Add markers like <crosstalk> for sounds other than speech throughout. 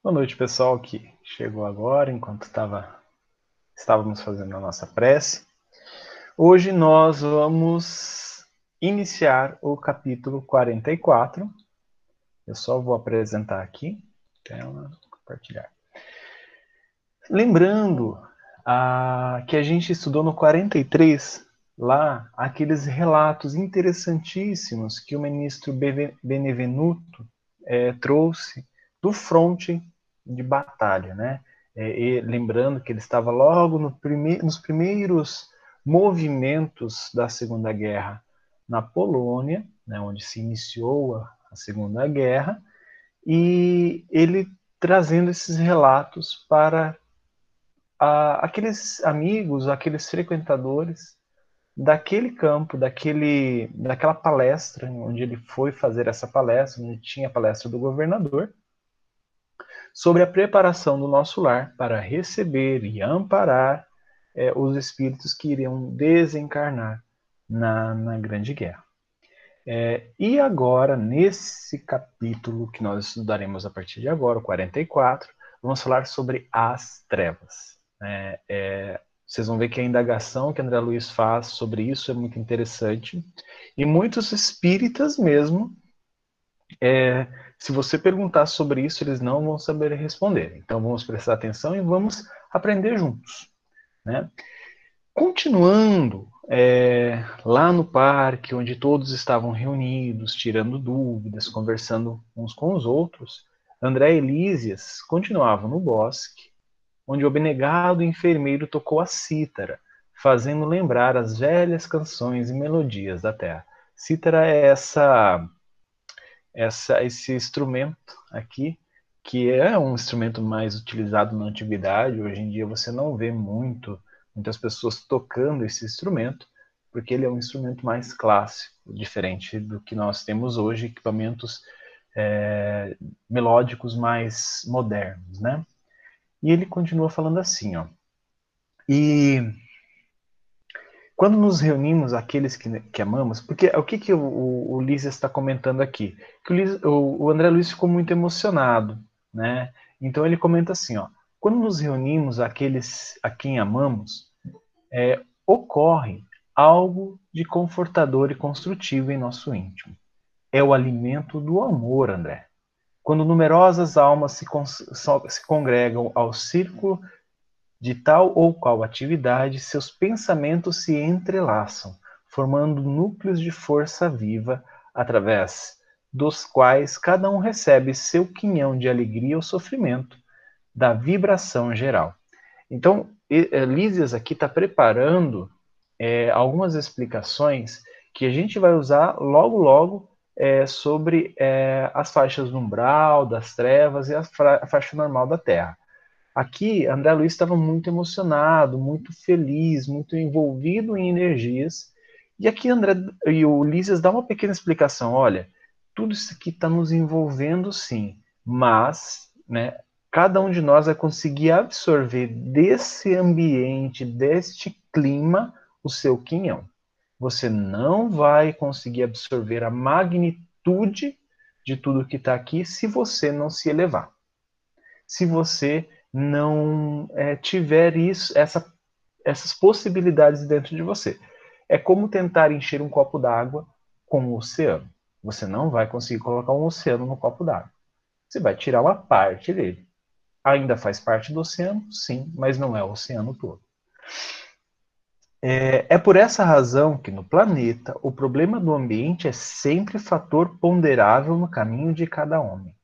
Boa noite, pessoal que chegou agora, enquanto tava, estávamos fazendo a nossa prece. Hoje nós vamos iniciar o capítulo 44. Eu só vou apresentar aqui, tela, compartilhar. Lembrando ah, que a gente estudou no 43, lá, aqueles relatos interessantíssimos que o ministro Benevenuto é, trouxe do fronte de batalha, né? É, lembrando que ele estava logo no nos primeiros movimentos da Segunda Guerra na Polônia, né, onde se iniciou a, a Segunda Guerra, e ele trazendo esses relatos para a, aqueles amigos, aqueles frequentadores daquele campo, daquele, daquela palestra, onde ele foi fazer essa palestra, onde tinha a palestra do governador, sobre a preparação do nosso lar para receber e amparar é, os espíritos que iriam desencarnar na, na Grande Guerra. É, e agora, nesse capítulo que nós estudaremos a partir de agora, o 44, vamos falar sobre as trevas. É, é, vocês vão ver que a indagação que André Luiz faz sobre isso é muito interessante. E muitos espíritas mesmo é, se você perguntar sobre isso, eles não vão saber responder. Então vamos prestar atenção e vamos aprender juntos. Né? Continuando é, lá no parque, onde todos estavam reunidos, tirando dúvidas, conversando uns com os outros, André e Elísias continuavam no bosque, onde o abnegado enfermeiro tocou a cítara, fazendo lembrar as velhas canções e melodias da terra. Cítara é essa essa, esse instrumento aqui, que é um instrumento mais utilizado na antiguidade. Hoje em dia você não vê muito, muitas pessoas tocando esse instrumento, porque ele é um instrumento mais clássico, diferente do que nós temos hoje, equipamentos é, melódicos mais modernos, né? E ele continua falando assim, ó. E quando nos reunimos, aqueles que, que amamos, porque o que, que o, o, o está comentando aqui? Que o, o, o André Luiz ficou muito emocionado, né? Então ele comenta assim, ó, quando nos reunimos aqueles a quem amamos, é, ocorre algo de confortador e construtivo em nosso íntimo. É o alimento do amor, André. Quando numerosas almas se, se congregam ao círculo de tal ou qual atividade, seus pensamentos se entrelaçam, formando núcleos de força viva, através dos quais cada um recebe seu quinhão de alegria ou sofrimento, da vibração geral. Então, Lísias aqui está preparando é, algumas explicações que a gente vai usar logo, logo é, sobre é, as faixas do umbral, das trevas e a, a faixa normal da Terra. Aqui, André Luiz estava muito emocionado, muito feliz, muito envolvido em energias. E aqui André e o Lísias dá uma pequena explicação. Olha, tudo isso aqui está nos envolvendo, sim, mas, né, cada um de nós vai conseguir absorver desse ambiente, deste clima, o seu quinhão. Você não vai conseguir absorver a magnitude de tudo que está aqui se você não se elevar. Se você não é, tiver isso, essa, essas possibilidades dentro de você. É como tentar encher um copo d'água com o um oceano. Você não vai conseguir colocar um oceano no copo d'água. Você vai tirar uma parte dele. Ainda faz parte do oceano? Sim, mas não é o oceano todo. É, é, por essa razão que no planeta o problema do ambiente é sempre fator ponderável no caminho de cada homem.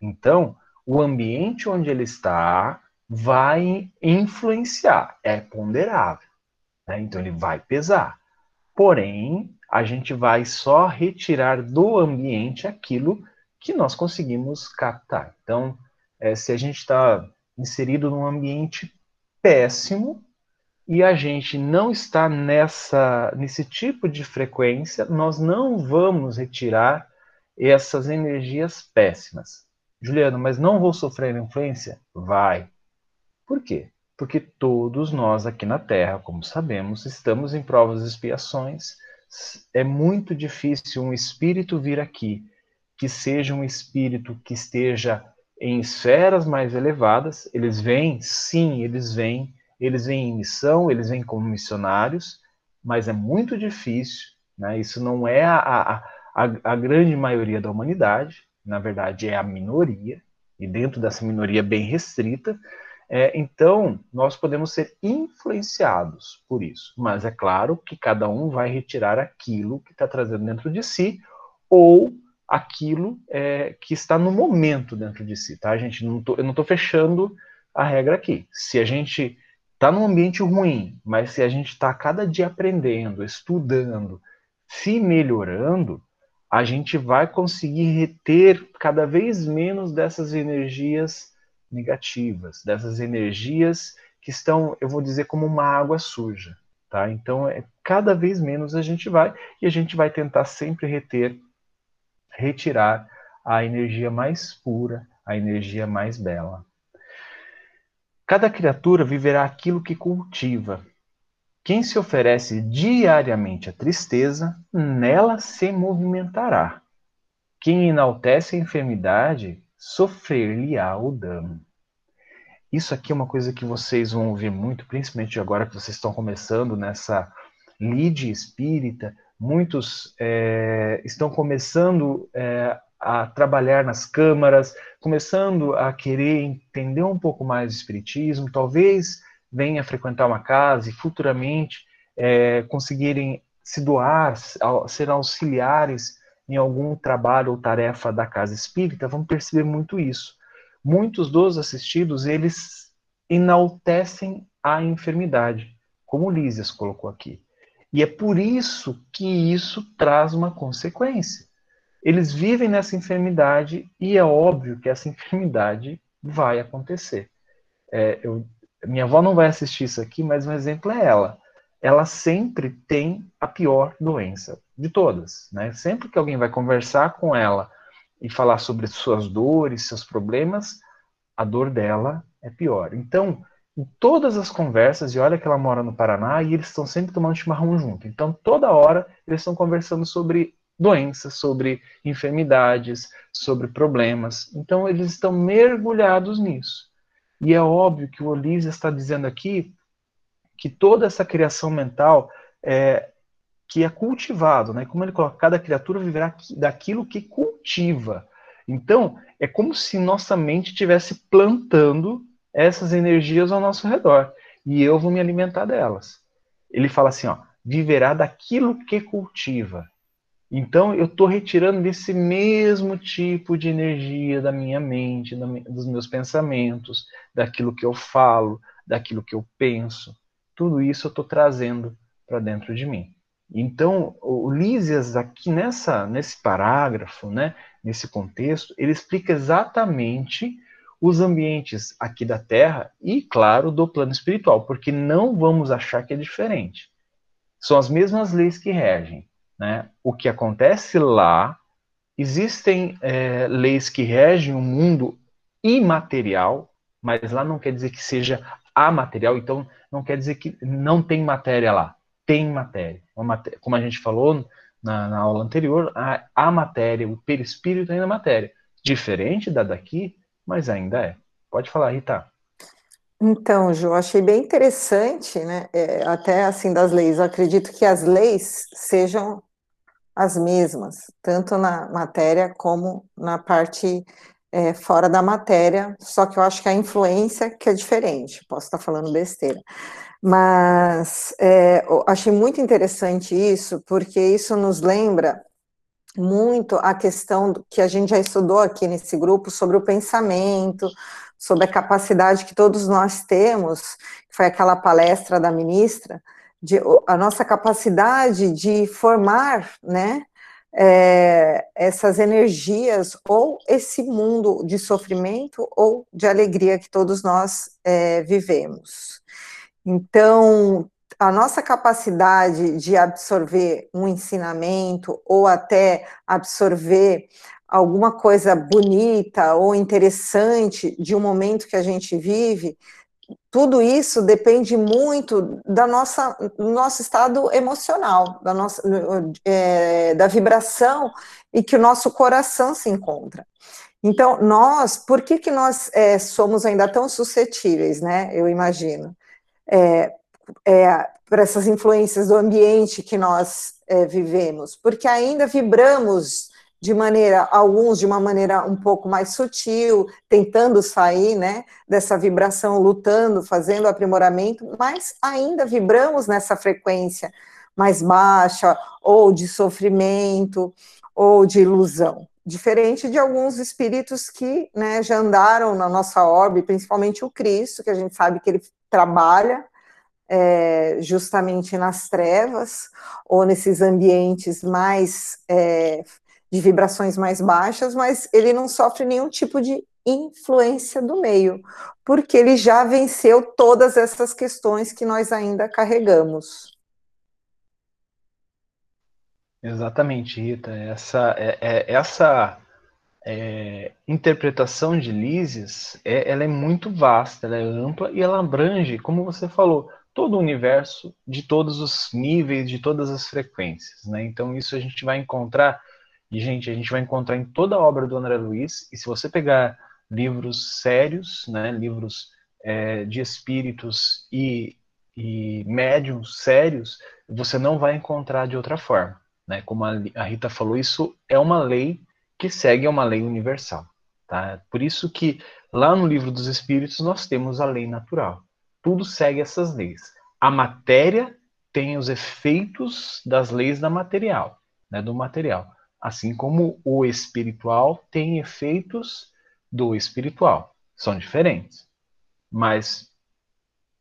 Então, o ambiente onde ele está vai influenciar, é ponderável. Né? Então ele vai pesar. Porém, a gente vai só retirar do ambiente aquilo que nós conseguimos captar. Então, é, se a gente está inserido num ambiente péssimo e a gente não está nessa nesse tipo de frequência, nós não vamos retirar essas energias péssimas. Juliano, mas não vou sofrer influência? Vai. Por quê? Porque todos nós aqui na Terra, como sabemos, estamos em provas e expiações. É muito difícil um espírito vir aqui que seja um espírito que esteja em esferas mais elevadas, eles vêm, sim, eles vêm, eles vêm em missão, eles vêm como missionários, mas é muito difícil, né? Isso não é a, a, a, a grande maioria da humanidade, na verdade é a minoria, e dentro dessa minoria bem restrita, é, então, nós podemos ser influenciados por isso, mas é claro que cada um vai retirar aquilo que está trazendo dentro de si ou aquilo é, que está no momento dentro de si, tá, gente? Não tô, eu não estou fechando a regra aqui. Se a gente está num ambiente ruim, mas se a gente está cada dia aprendendo, estudando, se melhorando, a gente vai conseguir reter cada vez menos dessas energias negativas, dessas energias que estão, eu vou dizer, como uma água suja, tá? Então, é, cada vez menos a gente vai e a gente vai tentar sempre reter, retirar a energia mais pura, a energia mais bela. Cada criatura viverá aquilo que cultiva. Quem se oferece diariamente à tristeza, nela se movimentará. Quem enaltece a enfermidade, sofrer-lhe-á o dano. Isso aqui é uma coisa que vocês vão ouvir muito, principalmente agora que vocês estão começando nessa lead espírita. Muitos é, estão começando é, a trabalhar nas câmaras, começando a querer entender um pouco mais do espiritismo, talvez venha frequentar uma casa e futuramente é, conseguirem se doar, ser auxiliares em algum trabalho ou tarefa da casa espírita, vão perceber muito isso. Muitos dos assistidos, eles enaltecem a enfermidade, como Lísias colocou aqui. E é por isso que isso traz uma consequência. Eles vivem nessa enfermidade e é óbvio que essa <laughs> enfermidade vai acontecer. É, eu, minha avó não vai assistir isso aqui, mas um exemplo é ela ela sempre tem a pior doença de todas, né? Sempre que alguém vai conversar com ela e falar sobre suas dores, seus problemas, a dor dela é pior. Então, em todas as conversas, e olha que ela mora no Paraná, e eles estão sempre tomando chimarrão junto. Então, toda hora, eles estão conversando sobre doenças, sobre enfermidades, sobre problemas. Então, eles estão mergulhados nisso. E é óbvio que o Olísio está dizendo aqui que toda essa criação mental é, que é cultivado, né? Como ele coloca, cada criatura viverá daquilo que cultiva. Então, é como se nossa mente estivesse plantando essas energias ao nosso redor e eu vou me alimentar delas. Ele fala assim, ó, viverá daquilo que cultiva. Então, eu estou retirando desse mesmo tipo de energia da minha mente, dos meus pensamentos, daquilo que eu falo, daquilo que eu penso tudo isso eu estou trazendo para dentro de mim. Então, o Lísias aqui nessa, nesse parágrafo, né, nesse contexto, ele explica exatamente os ambientes aqui da Terra e, claro, do plano espiritual, porque não vamos achar que é diferente. São as mesmas leis que regem. Né? O que acontece lá, existem é, leis que regem o mundo imaterial, mas lá não quer dizer que seja a material, então não quer dizer que não tem matéria lá. Tem matéria. matéria como a gente falou na, na aula anterior, a, a, matéria, o perispírito ainda é matéria. Diferente da daqui, mas ainda é. Pode falar, Rita. Então, Ju, achei bem interessante, né? É, até assim das leis. Eu acredito que as leis sejam as mesmas, tanto na matéria como na parte é, fora da matéria, só que eu acho que a influência que é diferente, posso estar falando besteira. Mas é, achei muito interessante isso, porque isso nos lembra muito a questão que a gente já estudou aqui nesse grupo sobre o pensamento, sobre a capacidade que todos nós temos, que foi aquela palestra da ministra, de, a nossa capacidade de formar, né, é, essas energias ou esse mundo de sofrimento ou de alegria que todos nós é, vivemos. Então, a nossa capacidade de absorver um ensinamento ou até absorver alguma coisa bonita ou interessante de um momento que a gente vive tudo isso depende muito da nossa, do nosso estado emocional, da, nossa, é, da vibração e que o nosso coração se encontra. Então, nós, por que, que nós é, somos ainda tão suscetíveis, né? Eu imagino. É, é, para essas influências do ambiente que nós é, vivemos, porque ainda vibramos de maneira, alguns de uma maneira um pouco mais sutil, tentando sair né, dessa vibração, lutando, fazendo aprimoramento, mas ainda vibramos nessa frequência mais baixa, ou de sofrimento, ou de ilusão. Diferente de alguns espíritos que né, já andaram na nossa órbita, principalmente o Cristo, que a gente sabe que ele trabalha é, justamente nas trevas, ou nesses ambientes mais é, de vibrações mais baixas, mas ele não sofre nenhum tipo de influência do meio, porque ele já venceu todas essas questões que nós ainda carregamos. Exatamente, Rita. Essa, é, é, essa é, interpretação de Lísias, é, ela é muito vasta, ela é ampla e ela abrange, como você falou, todo o universo de todos os níveis, de todas as frequências. Né? Então, isso a gente vai encontrar e, gente, a gente vai encontrar em toda a obra do André Luiz, e se você pegar livros sérios, né, livros é, de espíritos e, e médiums sérios, você não vai encontrar de outra forma. Né? Como a, a Rita falou, isso é uma lei que segue a uma lei universal. Tá? Por isso que lá no livro dos Espíritos nós temos a lei natural. Tudo segue essas leis. A matéria tem os efeitos das leis da material, né, do material. Assim como o espiritual tem efeitos do espiritual. São diferentes. Mas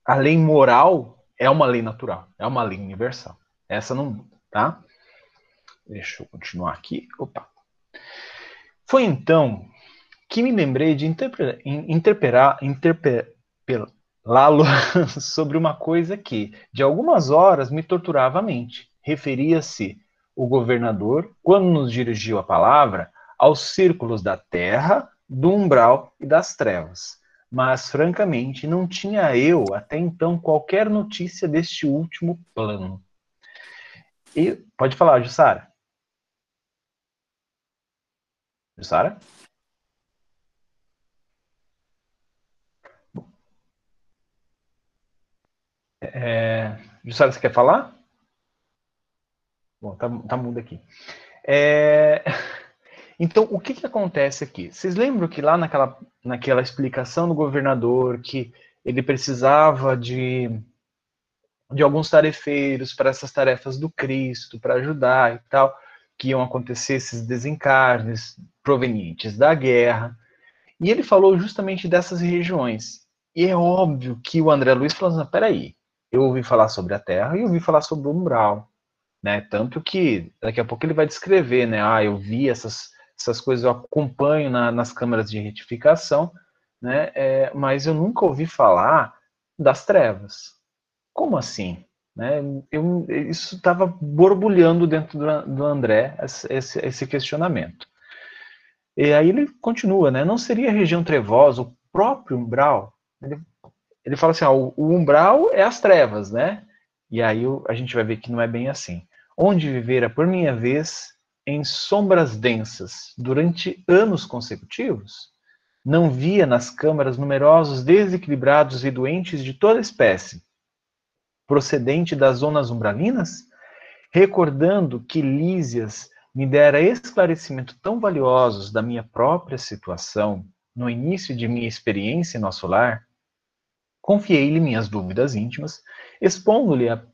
a lei moral é uma lei natural, é uma lei universal. Essa não muda, tá? Deixa eu continuar aqui. Opa. Foi então que me lembrei de interpelar, interpelá-lo <laughs> sobre uma coisa que, de algumas horas, me torturava a mente. Referia-se o governador, quando nos dirigiu a palavra, aos círculos da terra, do umbral e das trevas. Mas, francamente, não tinha eu, até então, qualquer notícia deste último plano. E pode falar, Jussara. Jussara? É, Jussara, você quer falar? Bom, tá, tá mudo aqui. É... <laughs> Então, o que, que acontece aqui? Vocês lembram que lá naquela, naquela explicação do governador que ele precisava de, de alguns tarefeiros para essas tarefas do Cristo, para ajudar e tal, que iam acontecer esses desencarnes provenientes da guerra. E ele falou justamente dessas regiões. E é óbvio que o André Luiz falou assim, peraí, eu ouvi falar sobre a Terra e ouvi falar sobre o umbral né? Tanto que daqui a pouco ele vai descrever, né? Ah, eu vi essas, essas coisas, eu acompanho na, nas câmeras de retificação, né? É, mas eu nunca ouvi falar das trevas. Como assim? Né? Eu, isso estava borbulhando dentro do, do André, esse, esse, questionamento. E aí ele continua, né? Não seria região trevosa, o próprio umbral? Ele, ele fala assim, ó, o umbral é as trevas, né? E aí a gente vai ver que não é bem assim onde vivera por minha vez em sombras densas durante anos consecutivos, não via nas câmaras numerosos desequilibrados e doentes de toda espécie, procedente das zonas umbralinas, recordando que Lísias me dera esclarecimento tão valiosos da minha própria situação no início de minha experiência em nosso lar, confiei-lhe minhas dúvidas íntimas, expondo-lhe a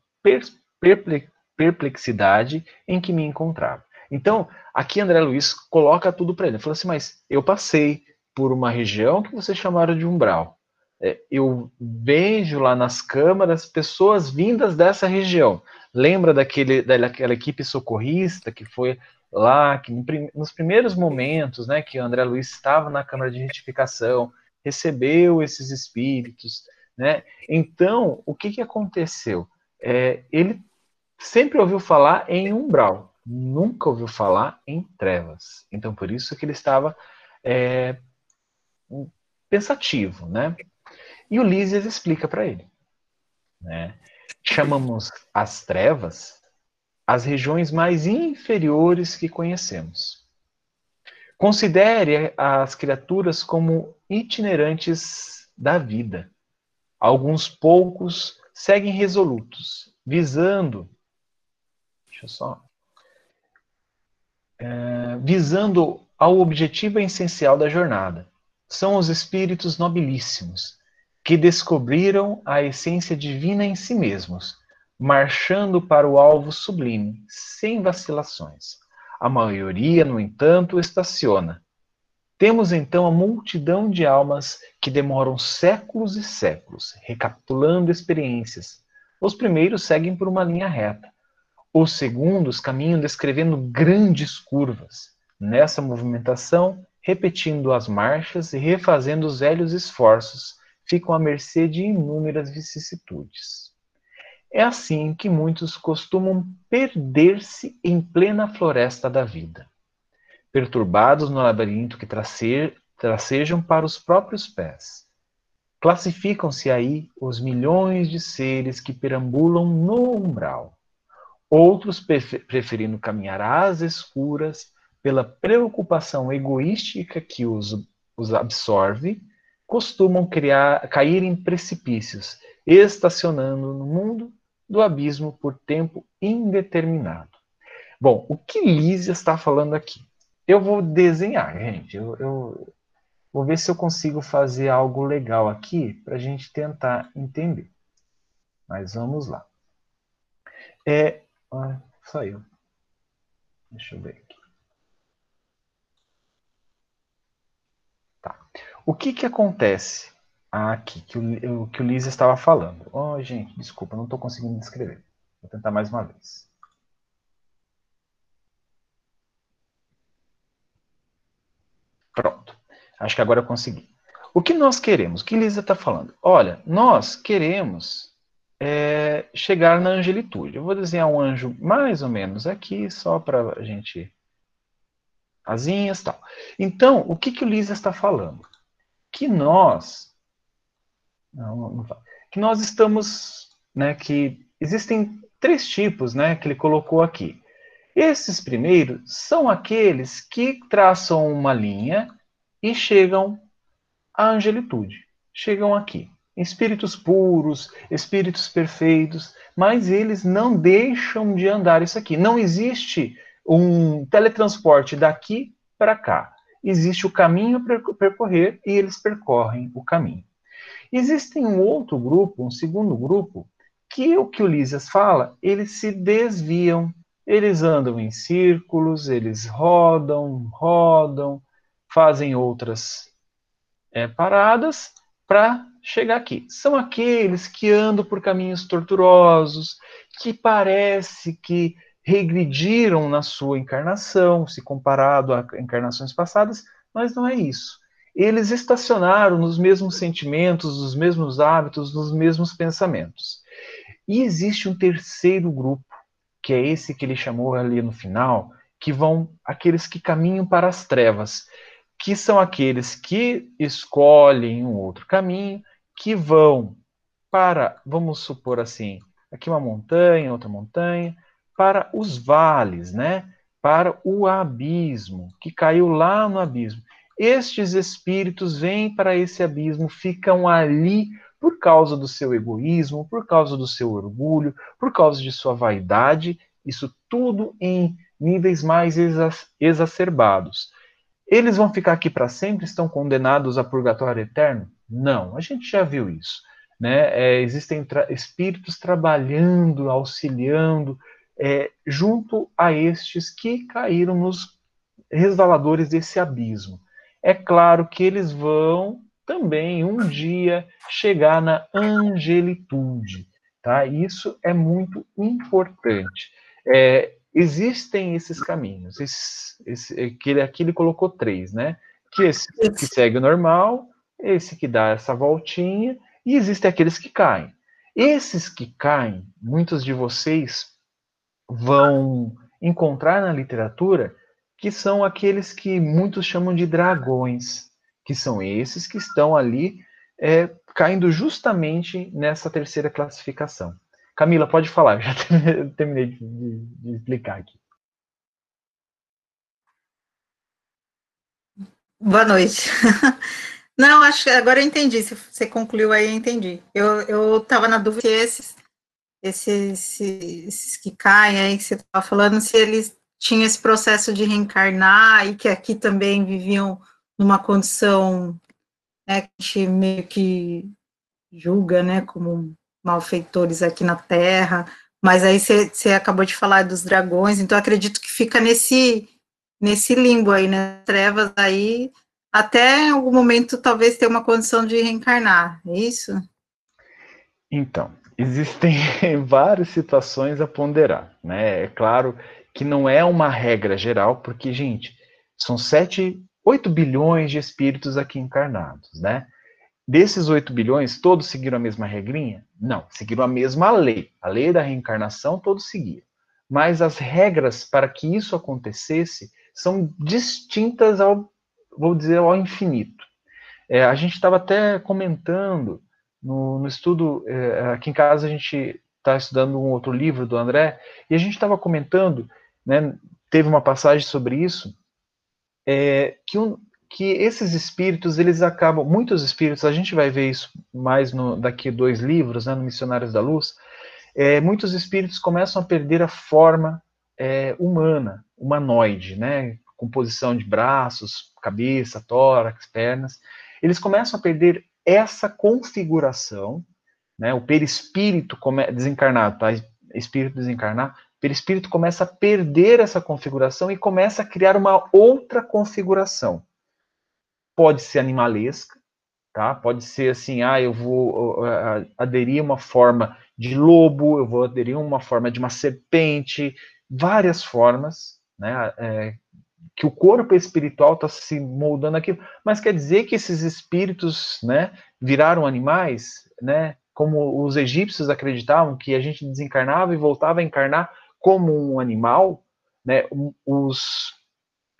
perplexidade perplexidade em que me encontrava. Então, aqui André Luiz coloca tudo para ele. Ele falou assim: Mas eu passei por uma região que vocês chamaram de umbral. É, eu vejo lá nas câmaras pessoas vindas dessa região. Lembra daquele, daquela equipe socorrista que foi lá, que nos primeiros momentos, né, que André Luiz estava na Câmara de Retificação, recebeu esses espíritos, né? Então, o que, que aconteceu? É, ele sempre ouviu falar em umbral, nunca ouviu falar em trevas. Então, por isso que ele estava é, pensativo, né? E o Lísias explica para ele. Né? Chamamos as trevas as regiões mais inferiores que conhecemos. Considere as criaturas como itinerantes da vida. Alguns poucos seguem resolutos, visando. Deixa só. É, visando ao objetivo essencial da jornada. São os espíritos nobilíssimos, que descobriram a essência divina em si mesmos, marchando para o alvo sublime, sem vacilações. A maioria, no entanto, estaciona. Temos então a multidão de almas que demoram séculos e séculos, recapitulando experiências. Os primeiros seguem por uma linha reta. Os segundos caminham descrevendo grandes curvas. Nessa movimentação, repetindo as marchas e refazendo os velhos esforços, ficam à mercê de inúmeras vicissitudes. É assim que muitos costumam perder-se em plena floresta da vida, perturbados no labirinto que tracejam para os próprios pés. Classificam-se aí os milhões de seres que perambulam no umbral, outros preferindo caminhar às escuras pela preocupação egoística que os, os absorve costumam criar, cair em precipícios, estacionando no mundo do abismo por tempo indeterminado. Bom, o que Lísia está falando aqui? Eu vou desenhar, gente. Eu, eu vou ver se eu consigo fazer algo legal aqui para a gente tentar entender. Mas vamos lá. É, ah, saiu. Deixa eu ver aqui. Tá. O que, que acontece aqui, que o, que o Liz estava falando? Oh, gente, desculpa, não estou conseguindo descrever. Vou tentar mais uma vez. Pronto. Acho que agora eu consegui. O que nós queremos? O que Lisa está falando? Olha, nós queremos é, chegar na angelitude. Eu vou desenhar um anjo mais ou menos aqui, só para a gente. Asinhas tal. Então, o que, que o Lisa está falando? que nós não, não, que nós estamos, né, que existem três tipos, né, que ele colocou aqui. Esses primeiros são aqueles que traçam uma linha e chegam à angelitude, chegam aqui. Espíritos puros, espíritos perfeitos, mas eles não deixam de andar isso aqui. Não existe um teletransporte daqui para cá existe o caminho a percorrer e eles percorrem o caminho. Existe um outro grupo, um segundo grupo, que o que Lísias fala, eles se desviam, eles andam em círculos, eles rodam, rodam, fazem outras é, paradas para chegar aqui. São aqueles que andam por caminhos tortuosos, que parece que regrediram na sua encarnação, se comparado a encarnações passadas, mas não é isso. Eles estacionaram nos mesmos sentimentos, nos mesmos hábitos, nos mesmos pensamentos. E existe um terceiro grupo, que é esse que ele chamou ali no final, que vão aqueles que caminham para as trevas, que são aqueles que escolhem um outro caminho, que vão para, vamos supor assim, aqui uma montanha, outra montanha, para os vales, né? Para o abismo, que caiu lá no abismo. Estes espíritos vêm para esse abismo, ficam ali por causa do seu egoísmo, por causa do seu orgulho, por causa de sua vaidade, isso tudo em níveis mais exacerbados. Eles vão ficar aqui para sempre? Estão condenados a purgatório eterno? Não, a gente já viu isso. Né? É, existem tra espíritos trabalhando, auxiliando, é, junto a estes que caíram nos resvaladores desse abismo. É claro que eles vão também um dia chegar na angelitude, tá? Isso é muito importante. É, existem esses caminhos. Esse, esse, aquele, aqui ele colocou três, né? Que esse que segue o normal, esse que dá essa voltinha, e existem aqueles que caem. Esses que caem, muitos de vocês vão encontrar na literatura que são aqueles que muitos chamam de dragões, que são esses que estão ali é, caindo justamente nessa terceira classificação. Camila, pode falar, <laughs> já terminei de, de, de explicar aqui. Boa noite. <laughs> Não, acho agora eu entendi. Se você concluiu aí, eu entendi. Eu estava na dúvida se esses, esses, esses que caem aí que você estava falando, se eles tinham esse processo de reencarnar e que aqui também viviam numa condição né, que a gente meio que julga, né, como malfeitores aqui na Terra, mas aí você, você acabou de falar dos dragões, então acredito que fica nesse nesse limbo aí, né, trevas aí, até algum momento talvez ter uma condição de reencarnar, é isso? Então, existem <laughs> várias situações a ponderar, né? É claro que não é uma regra geral, porque, gente, são 7, 8 bilhões de espíritos aqui encarnados, né? Desses 8 bilhões, todos seguiram a mesma regrinha? Não, seguiram a mesma lei. A lei da reencarnação, todos seguiam. Mas as regras para que isso acontecesse são distintas ao, vou dizer, ao infinito. É, a gente estava até comentando no, no estudo, é, aqui em casa a gente está estudando um outro livro do André, e a gente estava comentando, né, teve uma passagem sobre isso, é, que, um, que esses espíritos, eles acabam, muitos espíritos, a gente vai ver isso mais no, daqui dois livros, né, no Missionários da Luz, é, muitos espíritos começam a perder a forma é, humana, humanoide, né, composição de braços, cabeça, tórax, pernas, eles começam a perder essa configuração, né, o perispírito desencarnado, tá, espírito desencarnado, perispírito começa a perder essa configuração e começa a criar uma outra configuração pode ser animalesca, tá? Pode ser assim, ah, eu vou aderir uma forma de lobo, eu vou aderir uma forma de uma serpente, várias formas, né? É, que o corpo espiritual está se moldando aquilo, mas quer dizer que esses espíritos, né, viraram animais, né? Como os egípcios acreditavam que a gente desencarnava e voltava a encarnar como um animal, né? Os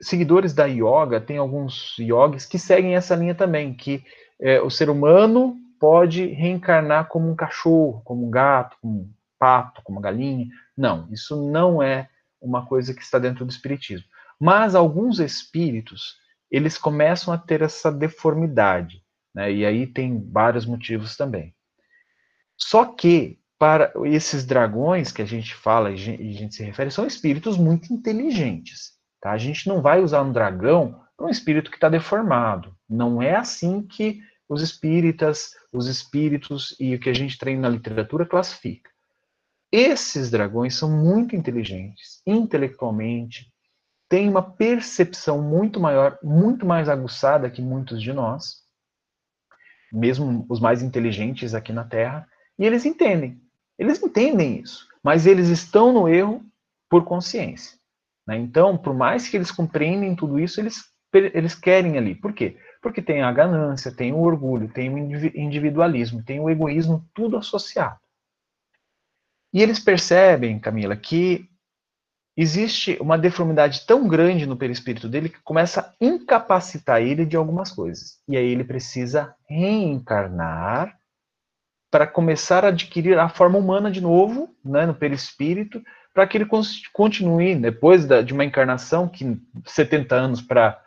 seguidores da yoga, tem alguns yogis que seguem essa linha também, que é, o ser humano pode reencarnar como um cachorro, como um gato, como um pato, como uma galinha. Não, isso não é uma coisa que está dentro do espiritismo. Mas alguns espíritos, eles começam a ter essa deformidade, né? E aí tem vários motivos também. Só que para esses dragões que a gente fala e a gente se refere, são espíritos muito inteligentes. Tá? A gente não vai usar um dragão para um espírito que está deformado. Não é assim que os espíritas, os espíritos e o que a gente treina na literatura classifica. Esses dragões são muito inteligentes, intelectualmente, têm uma percepção muito maior, muito mais aguçada que muitos de nós, mesmo os mais inteligentes aqui na Terra, e eles entendem. Eles entendem isso, mas eles estão no erro por consciência. Né? Então, por mais que eles compreendem tudo isso, eles, eles querem ali. Por quê? Porque tem a ganância, tem o orgulho, tem o individualismo, tem o egoísmo, tudo associado. E eles percebem, Camila, que existe uma deformidade tão grande no perispírito dele que começa a incapacitar ele de algumas coisas. E aí ele precisa reencarnar para começar a adquirir a forma humana de novo, né, no perispírito, para que ele continue, depois da, de uma encarnação, que 70 anos para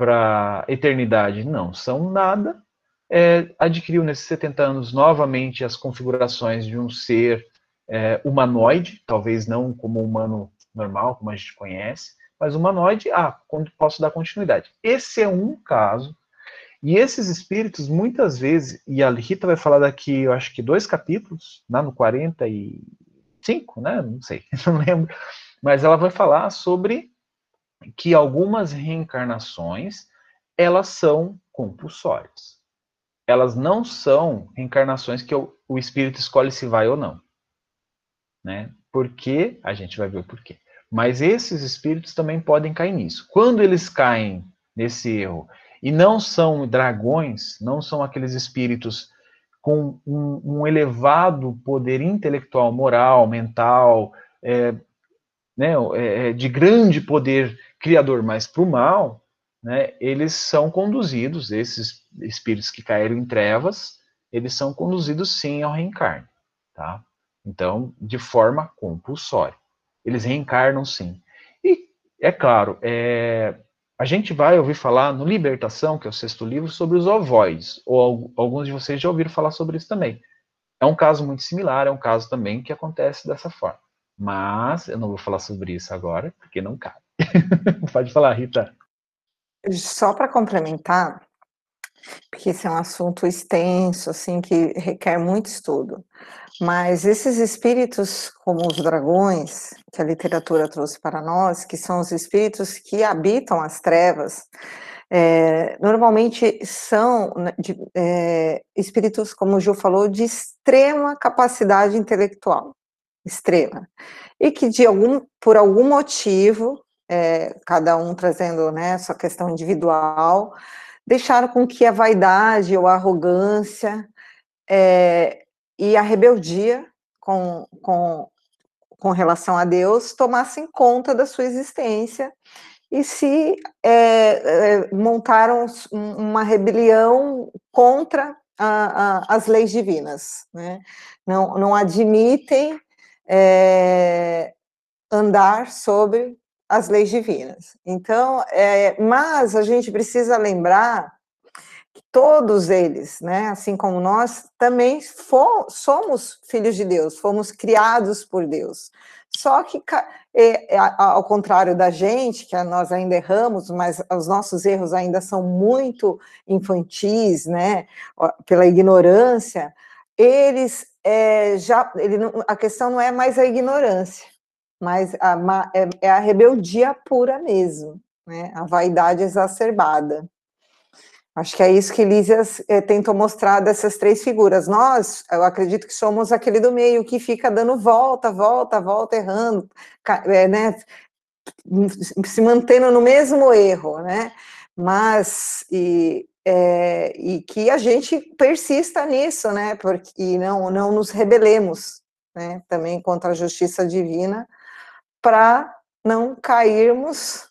a eternidade, não são nada, é, adquiriu nesses 70 anos novamente as configurações de um ser é, humanoide, talvez não como humano normal, como a gente conhece, mas humanoide, ah, posso dar continuidade. Esse é um caso, e esses espíritos, muitas vezes, e a Rita vai falar daqui, eu acho que dois capítulos, lá no 40 e cinco, né? Não sei, <laughs> não lembro. Mas ela vai falar sobre que algumas reencarnações elas são compulsórias. Elas não são reencarnações que o, o espírito escolhe se vai ou não. Né? Porque a gente vai ver o porquê. Mas esses espíritos também podem cair nisso. Quando eles caem nesse erro e não são dragões, não são aqueles espíritos com um, um elevado poder intelectual, moral, mental, é, né, é, é de grande poder criador, mas para o mal, né, eles são conduzidos, esses espíritos que caíram em trevas, eles são conduzidos sim ao reencarne, tá? Então, de forma compulsória. Eles reencarnam sim. E, é claro, é, a gente vai ouvir falar no Libertação, que é o sexto livro, sobre os ovoides, ou alguns de vocês já ouviram falar sobre isso também. É um caso muito similar, é um caso também que acontece dessa forma. Mas eu não vou falar sobre isso agora, porque não cabe. <laughs> Pode falar, Rita. Só para complementar, porque esse é um assunto extenso, assim, que requer muito estudo. Mas esses espíritos, como os dragões, que a literatura trouxe para nós, que são os espíritos que habitam as trevas, é, normalmente são né, de, é, espíritos, como o Gil falou, de extrema capacidade intelectual, extrema, e que de algum, por algum motivo, é, cada um trazendo né, sua questão individual, deixaram com que a vaidade ou a arrogância é, e a rebeldia com, com, com relação a Deus tomassem conta da sua existência e se é, é, montaram uma rebelião contra a, a, as leis divinas, né? não, não admitem é, andar sobre as leis divinas. Então, mas a gente precisa lembrar todos eles, né, assim como nós, também somos filhos de Deus, fomos criados por Deus. Só que, é, é, ao contrário da gente, que nós ainda erramos, mas os nossos erros ainda são muito infantis, né, pela ignorância, eles é, já, ele, a questão não é mais a ignorância, mas a, é, é a rebeldia pura mesmo, né? a vaidade exacerbada. Acho que é isso que Lísias é, tentou mostrar dessas três figuras. Nós, eu acredito que somos aquele do meio que fica dando volta, volta, volta, errando, é, né? se mantendo no mesmo erro, né? Mas, e, é, e que a gente persista nisso, né? Porque, e não, não nos rebelemos, né? Também contra a justiça divina, para não cairmos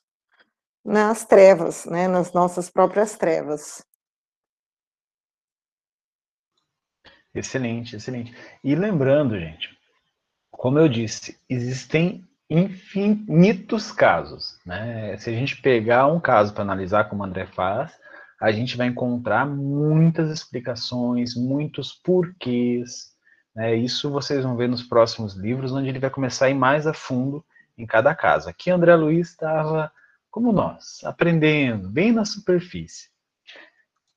nas trevas, né, nas nossas próprias trevas. Excelente, excelente. E lembrando, gente, como eu disse, existem infinitos casos, né? Se a gente pegar um caso para analisar como o André faz, a gente vai encontrar muitas explicações, muitos porquês, né? Isso vocês vão ver nos próximos livros, onde ele vai começar a ir mais a fundo em cada caso. Aqui André Luiz estava como nós, aprendendo, bem na superfície.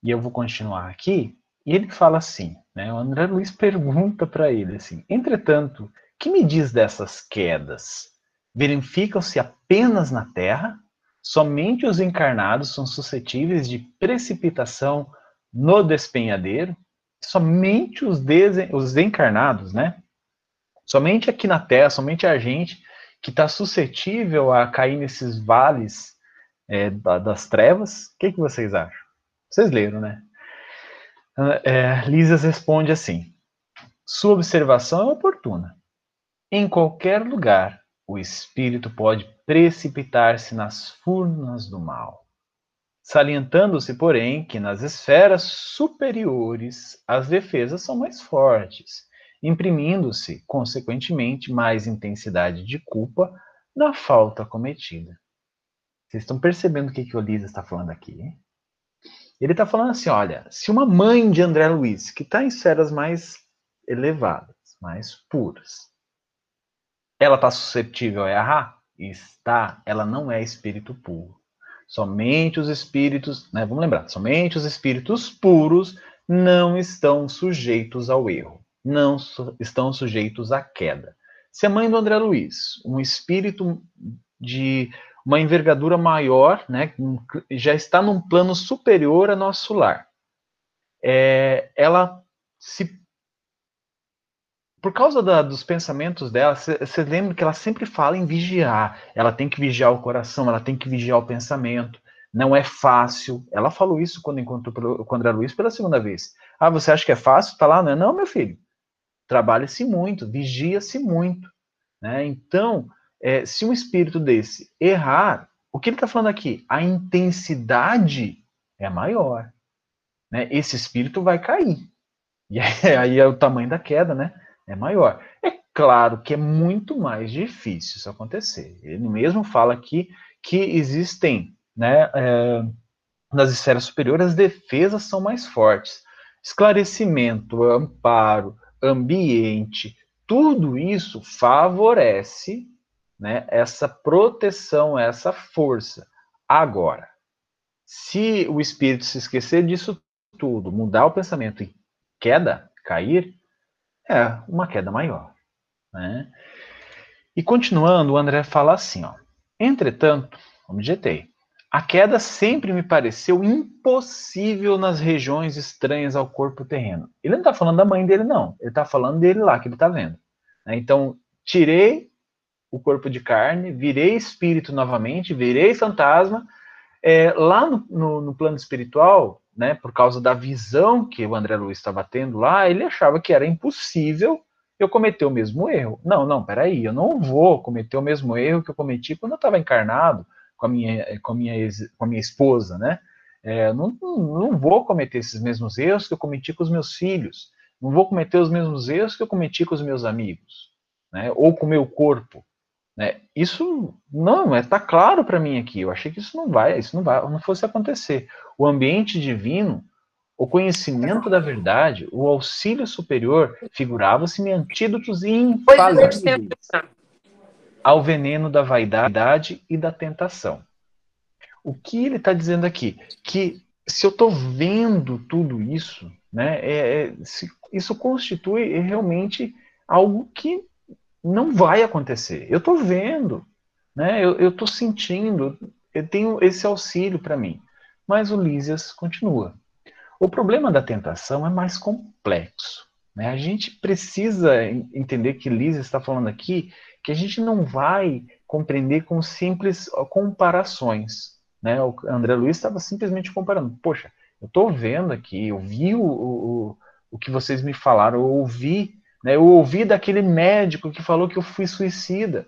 E eu vou continuar aqui, e ele fala assim, né? O André Luiz pergunta para ele assim: "Entretanto, que me diz dessas quedas? Verificam-se apenas na Terra? Somente os encarnados são suscetíveis de precipitação no despenhadeiro? Somente os, os encarnados, né? Somente aqui na Terra, somente a gente que está suscetível a cair nesses vales é, das trevas. O que, que vocês acham? Vocês leram, né? É, Lisas responde assim: Sua observação é oportuna. Em qualquer lugar, o espírito pode precipitar-se nas furnas do mal, salientando-se, porém, que nas esferas superiores as defesas são mais fortes imprimindo-se, consequentemente, mais intensidade de culpa na falta cometida. Vocês estão percebendo o que, que o Lisa está falando aqui? Ele está falando assim: olha, se uma mãe de André Luiz, que está em esferas mais elevadas, mais puras, ela está suscetível a errar? Está, ela não é espírito puro. Somente os espíritos, né, vamos lembrar, somente os espíritos puros não estão sujeitos ao erro não estão sujeitos à queda. Se a mãe do André Luiz, um espírito de uma envergadura maior, né, já está num plano superior a nosso lar, é, ela se por causa da, dos pensamentos dela, você lembra que ela sempre fala em vigiar. Ela tem que vigiar o coração, ela tem que vigiar o pensamento. Não é fácil. Ela falou isso quando encontrou com o André Luiz pela segunda vez. Ah, você acha que é fácil? Tá lá, não é? Não, meu filho trabalha-se muito, vigia-se muito. Né? Então, é, se um espírito desse errar, o que ele está falando aqui? A intensidade é maior. Né? Esse espírito vai cair. E <laughs> aí é o tamanho da queda, né? É maior. É claro que é muito mais difícil isso acontecer. Ele mesmo fala aqui que existem né, é, nas esferas superiores, as defesas são mais fortes. Esclarecimento, amparo, ambiente, tudo isso favorece né, essa proteção, essa força. Agora, se o espírito se esquecer disso tudo, mudar o pensamento e queda, cair, é uma queda maior. Né? E continuando, o André fala assim: ó, entretanto, objetei, a queda sempre me pareceu impossível nas regiões estranhas ao corpo terreno. Ele não está falando da mãe dele, não. Ele está falando dele lá, que ele está vendo. Né? Então, tirei o corpo de carne, virei espírito novamente, virei fantasma. É, lá no, no, no, plano espiritual, né, por causa da visão que o André Luiz estava tendo lá, ele achava que era impossível eu cometer o mesmo erro. Não, não, peraí, eu não vou cometer o mesmo erro que eu cometi quando eu estava encarnado com a minha, com a minha, com a minha esposa, né? É, não, não vou cometer esses mesmos erros que eu cometi com os meus filhos, não vou cometer os mesmos erros que eu cometi com os meus amigos, né? Ou com o meu corpo, né? Isso não é tá claro para mim aqui. Eu achei que isso não vai, isso não vai, não fosse acontecer. O ambiente divino, o conhecimento da verdade, o auxílio superior figurava-se-me antídotos infalíveis ao veneno da vaidade e da tentação. O que ele está dizendo aqui? Que se eu estou vendo tudo isso, né, é, é, se, isso constitui realmente algo que não vai acontecer. Eu estou vendo, né, eu estou sentindo, eu tenho esse auxílio para mim. Mas o Lísias continua. O problema da tentação é mais complexo. Né? A gente precisa entender que Lísias está falando aqui que a gente não vai compreender com simples comparações. Né? O André Luiz estava simplesmente comparando. Poxa, eu estou vendo aqui, eu vi o, o, o que vocês me falaram, eu ouvi, né? eu ouvi daquele médico que falou que eu fui suicida.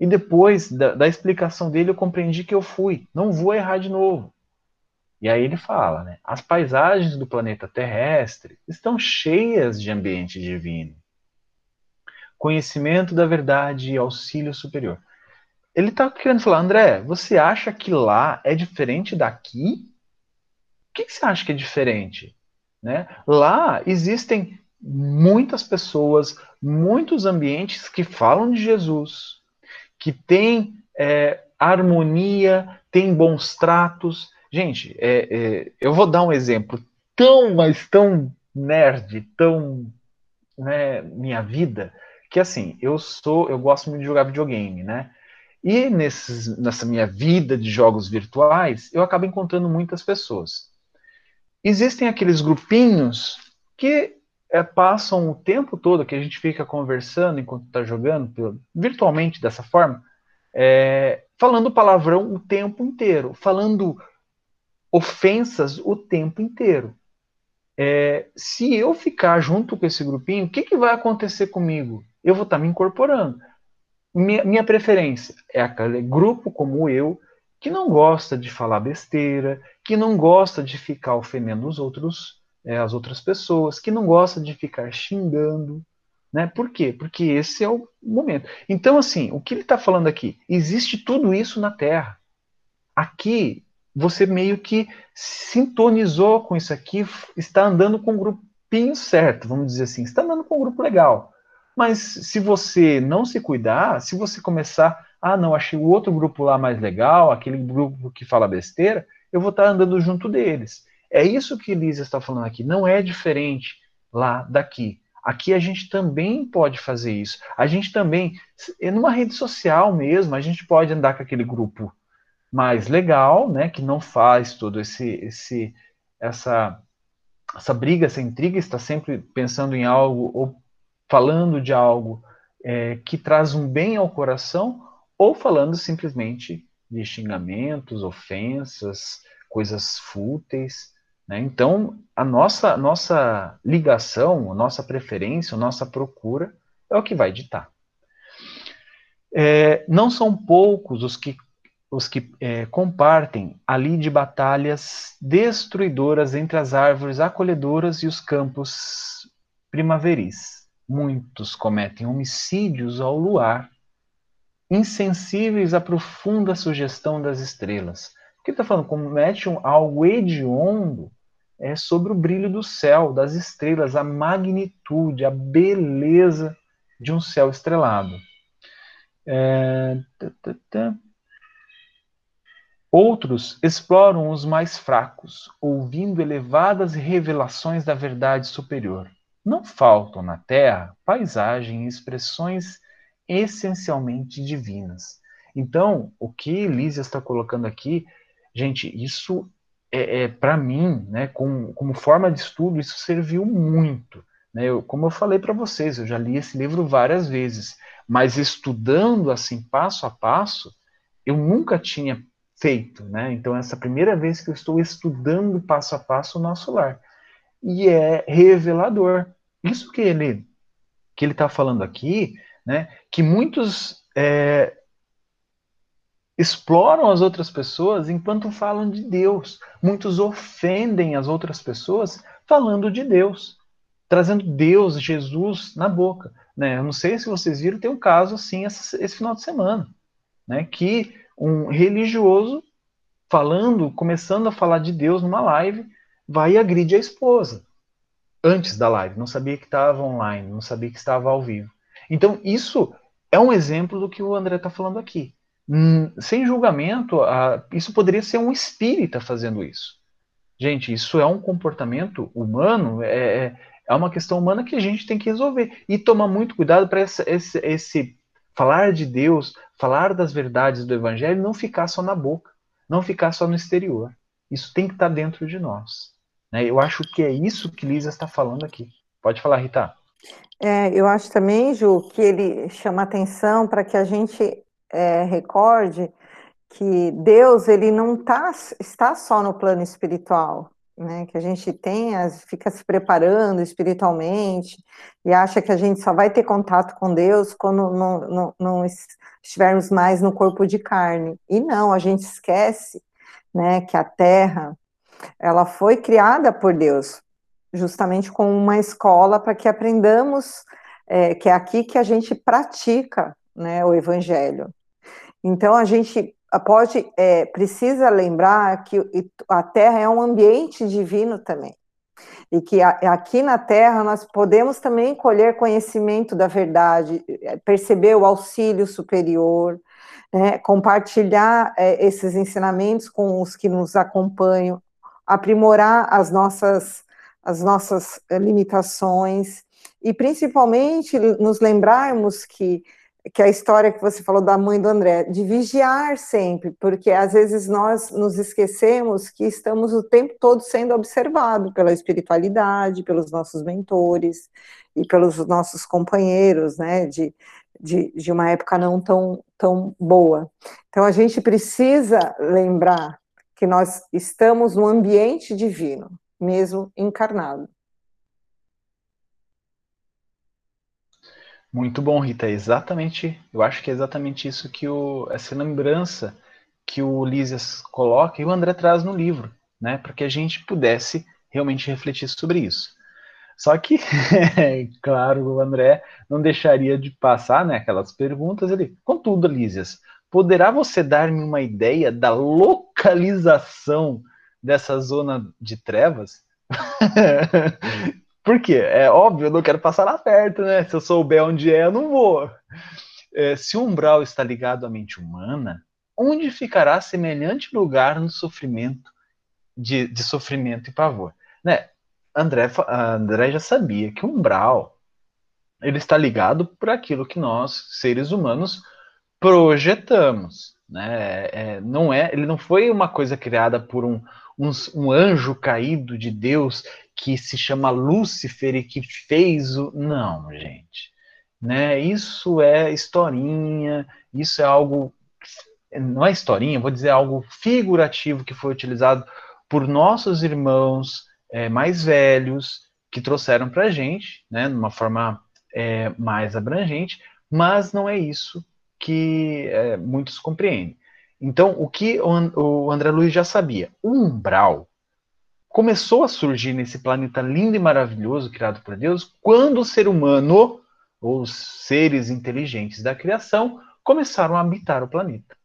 E depois da, da explicação dele, eu compreendi que eu fui. Não vou errar de novo. E aí ele fala, né? As paisagens do planeta terrestre estão cheias de ambiente divino conhecimento da verdade e auxílio superior. Ele está querendo falar, André, você acha que lá é diferente daqui? O que, que você acha que é diferente? Né? Lá existem muitas pessoas, muitos ambientes que falam de Jesus, que têm é, harmonia, têm bons tratos. Gente, é, é, eu vou dar um exemplo tão, mas tão nerd, tão né, minha vida que assim, eu sou, eu gosto muito de jogar videogame, né? E nesses, nessa minha vida de jogos virtuais, eu acabo encontrando muitas pessoas. Existem aqueles grupinhos que é, passam o tempo todo que a gente fica conversando enquanto está jogando, virtualmente dessa forma, é, falando palavrão o tempo inteiro, falando ofensas o tempo inteiro. É, se eu ficar junto com esse grupinho, o que, que vai acontecer comigo? Eu vou estar me incorporando. Minha, minha preferência é aquele grupo como eu, que não gosta de falar besteira, que não gosta de ficar ofendendo os outros, é, as outras pessoas, que não gosta de ficar xingando. Né? Por quê? Porque esse é o momento. Então, assim, o que ele está falando aqui? Existe tudo isso na Terra. Aqui, você meio que sintonizou com isso aqui, está andando com o grupinho certo, vamos dizer assim, está andando com um grupo legal. Mas se você não se cuidar, se você começar, ah, não, achei o outro grupo lá mais legal, aquele grupo que fala besteira, eu vou estar andando junto deles. É isso que Elisa está falando aqui. Não é diferente lá daqui. Aqui a gente também pode fazer isso. A gente também, numa rede social mesmo, a gente pode andar com aquele grupo mais legal, né, que não faz todo esse, esse essa essa briga, essa intriga, está sempre pensando em algo ou falando de algo é, que traz um bem ao coração, ou falando simplesmente de xingamentos, ofensas, coisas fúteis. Né? Então, a nossa, nossa ligação, a nossa preferência, a nossa procura é o que vai ditar. É, não são poucos os que, os que é, compartem ali de batalhas destruidoras entre as árvores acolhedoras e os campos primaveris Muitos cometem homicídios ao luar, insensíveis à profunda sugestão das estrelas. que está falando? Comete um, algo hediondo é sobre o brilho do céu, das estrelas, a magnitude, a beleza de um céu estrelado. É... Outros exploram os mais fracos, ouvindo elevadas revelações da verdade superior. Não faltam na Terra paisagem e expressões essencialmente divinas. Então, o que Lísia está colocando aqui, gente, isso é, é para mim, né, com, como forma de estudo, isso serviu muito. Né? Eu, como eu falei para vocês, eu já li esse livro várias vezes, mas estudando assim passo a passo, eu nunca tinha feito, né? Então essa primeira vez que eu estou estudando passo a passo o nosso lar e é revelador. Isso que ele que ele está falando aqui, né? Que muitos é, exploram as outras pessoas enquanto falam de Deus. Muitos ofendem as outras pessoas falando de Deus, trazendo Deus, Jesus na boca. Né? Eu não sei se vocês viram, tem um caso assim esse, final de semana, né? que um religioso falando, começando a falar de Deus numa live, vai e agride a esposa antes da live, não sabia que estava online, não sabia que estava ao vivo. Então, isso é um exemplo do que o André está falando aqui. Hum, sem julgamento, isso poderia ser um espírita fazendo isso. Gente, isso é um comportamento humano, é, é, é uma questão humana que a gente tem que resolver. E tomar muito cuidado para esse, esse, esse falar de Deus, falar das verdades do Evangelho, não ficar só na boca, não ficar só no exterior. Isso tem que estar tá dentro de nós. Né? Eu acho que é isso que Lisa está falando aqui. Pode falar, Rita. É, eu acho também, Ju, que ele chama atenção para que a gente é, recorde que Deus ele não tá, está só no plano espiritual, né? Que a gente tem, fica se preparando espiritualmente e acha que a gente só vai ter contato com Deus quando não, não, não estivermos mais no corpo de carne. E não, a gente esquece, né? Que a Terra ela foi criada por Deus justamente como uma escola para que aprendamos é, que é aqui que a gente pratica né, o Evangelho. Então a gente pode, é, precisa lembrar que a Terra é um ambiente divino também. E que aqui na Terra nós podemos também colher conhecimento da verdade, é, perceber o auxílio superior, né, compartilhar é, esses ensinamentos com os que nos acompanham, aprimorar as nossas, as nossas é, limitações e principalmente nos lembrarmos que que a história que você falou da mãe do André, de vigiar sempre, porque às vezes nós nos esquecemos que estamos o tempo todo sendo observados pela espiritualidade, pelos nossos mentores e pelos nossos companheiros, né, de, de, de uma época não tão, tão boa. Então a gente precisa lembrar que nós estamos no ambiente divino, mesmo encarnado. Muito bom, Rita. É exatamente, eu acho que é exatamente isso que o, essa lembrança que o Lísias coloca e o André traz no livro, né, para que a gente pudesse realmente refletir sobre isso. Só que, <laughs> claro, o André não deixaria de passar né, aquelas perguntas ali. Contudo, Lísias, poderá você dar-me uma ideia da localização dessa zona de trevas? <laughs> Por quê? É óbvio, eu não quero passar lá perto, né? Se eu souber onde é, eu não vou. É, se o umbral está ligado à mente humana, onde ficará semelhante lugar no sofrimento, de, de sofrimento e pavor? Né? André, André já sabia que o umbral ele está ligado por aquilo que nós, seres humanos, projetamos. Né? É, não é, ele não foi uma coisa criada por um, um, um anjo caído de Deus que se chama Lúcifer e que fez o. Não, gente. Né? Isso é historinha, isso é algo. Não é historinha, vou dizer algo figurativo que foi utilizado por nossos irmãos é, mais velhos que trouxeram para a gente, né, de uma forma é, mais abrangente, mas não é isso que é, muitos compreendem. Então, o que o André Luiz já sabia? O umbral começou a surgir nesse planeta lindo e maravilhoso criado por Deus quando o ser humano, ou os seres inteligentes da criação, começaram a habitar o planeta.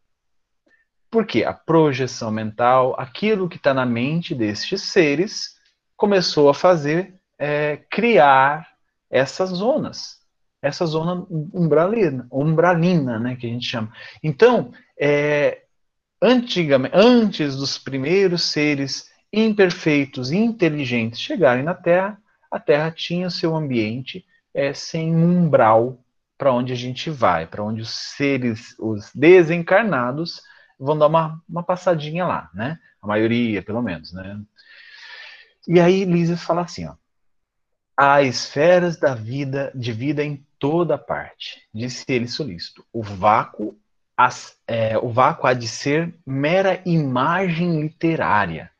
Porque a projeção mental, aquilo que está na mente destes seres, começou a fazer, é, criar essas zonas, essa zona umbralina, umbralina, né, que a gente chama. Então, é, antigamente, antes dos primeiros seres imperfeitos e inteligentes chegarem na Terra, a Terra tinha seu ambiente é, sem umbral para onde a gente vai, para onde os seres, os desencarnados, vão dar uma, uma passadinha lá, né? A maioria, pelo menos, né? E aí Lisa fala assim, ó. Há esferas da vida, de vida em toda parte, disse ele solícito. O vácuo, as, é, o vácuo há de ser mera imagem literária.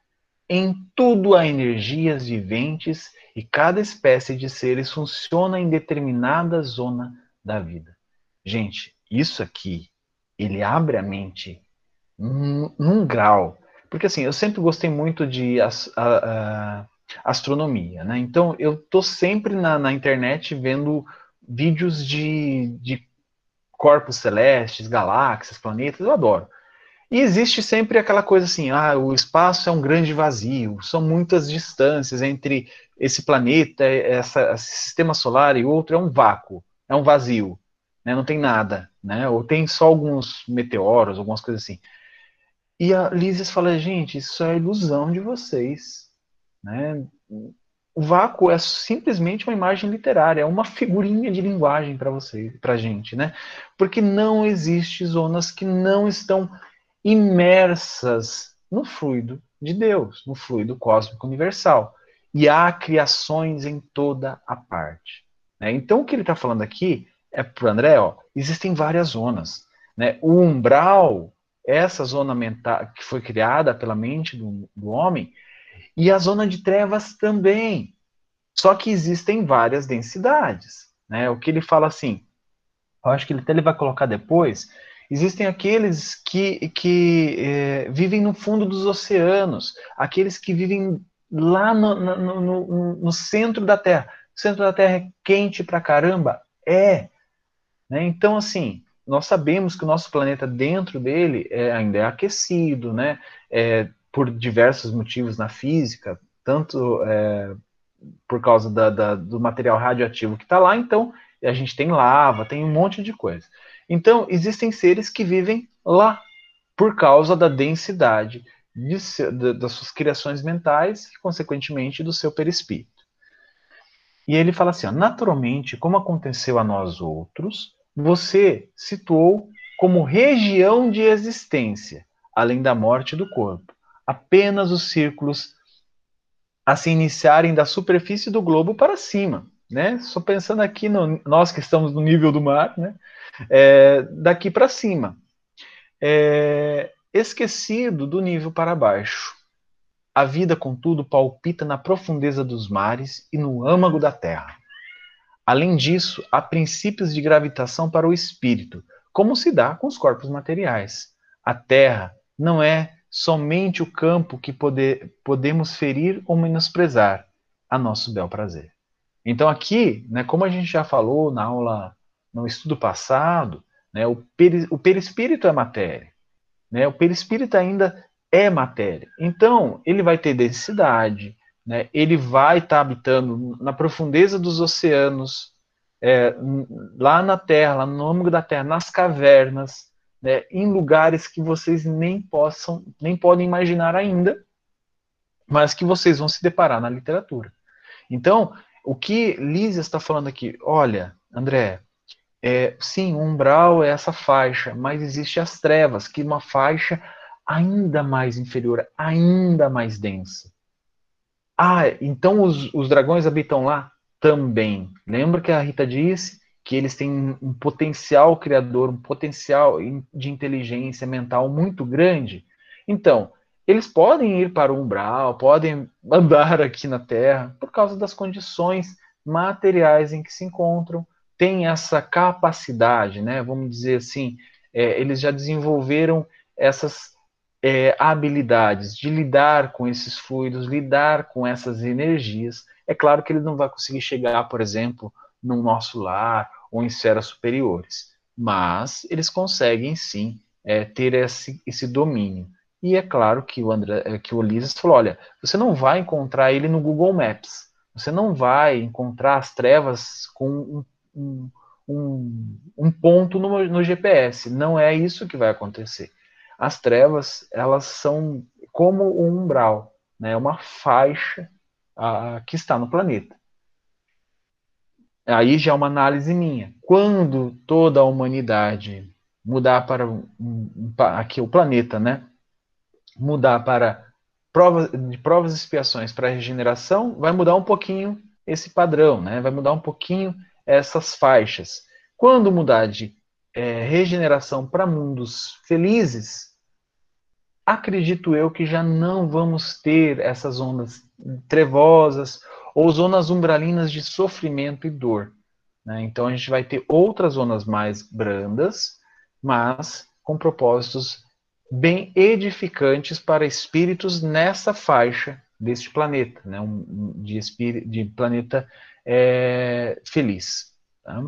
Em tudo há energias viventes e cada espécie de seres funciona em determinada zona da vida. Gente, isso aqui, ele abre a mente num, num grau. Porque assim, eu sempre gostei muito de as, a, a, astronomia, né? Então eu tô sempre na, na internet vendo vídeos de, de corpos celestes, galáxias, planetas, eu adoro. E existe sempre aquela coisa assim, ah, o espaço é um grande vazio, são muitas distâncias entre esse planeta, essa, esse sistema solar e outro, é um vácuo é um vazio, né? não tem nada, né? ou tem só alguns meteoros, algumas coisas assim. E a Lísias fala, gente, isso é ilusão de vocês. Né? O vácuo é simplesmente uma imagem literária, é uma figurinha de linguagem para você, para gente, né? Porque não existe zonas que não estão imersas no fluido de Deus, no fluido cósmico universal. E há criações em toda a parte. Né? Então, o que ele está falando aqui é para o André, ó, existem várias zonas. Né? O umbral, essa zona mental que foi criada pela mente do, do homem, e a zona de trevas também. Só que existem várias densidades. Né? O que ele fala assim, eu acho que ele até ele vai colocar depois, existem aqueles que, que é, vivem no fundo dos oceanos, aqueles que vivem lá no, no, no, no centro da Terra. O centro da Terra é quente pra caramba? É. Né? Então, assim, nós sabemos que o nosso planeta dentro dele é, ainda é aquecido, né? É, por diversos motivos na física, tanto é, por causa da, da, do material radioativo que está lá, então a gente tem lava, tem um monte de coisa. Então, existem seres que vivem lá, por causa da densidade de, de, das suas criações mentais e, consequentemente, do seu perispírito. E ele fala assim: ó, naturalmente, como aconteceu a nós outros, você situou como região de existência, além da morte do corpo, apenas os círculos a se iniciarem da superfície do globo para cima, né? Só pensando aqui no, nós que estamos no nível do mar, né? É, daqui para cima, é, esquecido do nível para baixo. A vida, contudo, palpita na profundeza dos mares e no âmago da terra. Além disso, há princípios de gravitação para o espírito, como se dá com os corpos materiais. A terra não é somente o campo que poder, podemos ferir ou menosprezar a nosso bel prazer. Então aqui, né, como a gente já falou na aula, no estudo passado, né, o, peri, o perispírito é matéria. Né, o perispírito ainda é matéria. Então, ele vai ter densidade, né? ele vai estar tá habitando na profundeza dos oceanos, é, lá na Terra, lá no âmago da Terra, nas cavernas, né? em lugares que vocês nem possam, nem podem imaginar ainda, mas que vocês vão se deparar na literatura. Então, o que Lísia está falando aqui, olha, André, é, sim, o umbral é essa faixa, mas existe as trevas, que uma faixa ainda mais inferior, ainda mais densa. Ah, então os, os dragões habitam lá? Também. Lembra que a Rita disse que eles têm um potencial criador, um potencial de inteligência mental muito grande? Então, eles podem ir para o umbral, podem andar aqui na Terra por causa das condições materiais em que se encontram, têm essa capacidade, né? Vamos dizer assim, é, eles já desenvolveram essas é, habilidades de lidar com esses fluidos, lidar com essas energias. É claro que ele não vai conseguir chegar, por exemplo, no nosso lar ou em esferas superiores, mas eles conseguem sim é, ter esse, esse domínio. E é claro que o, André, é, que o falou: olha, você não vai encontrar ele no Google Maps, você não vai encontrar as trevas com um, um, um, ponto no, no GPS. Não é isso que vai acontecer. As trevas, elas são como um umbral, né, uma faixa a, que está no planeta. Aí já é uma análise minha. Quando toda a humanidade mudar para um, aqui o planeta, né? Mudar para provas de provas e expiações para regeneração, vai mudar um pouquinho esse padrão, né? Vai mudar um pouquinho essas faixas. Quando mudar de é, regeneração para mundos felizes, acredito eu que já não vamos ter essas ondas trevosas ou zonas umbralinas de sofrimento e dor. Né? Então a gente vai ter outras zonas mais brandas, mas com propósitos bem edificantes para espíritos nessa faixa deste planeta, né? um, de, de planeta é, feliz. Tá?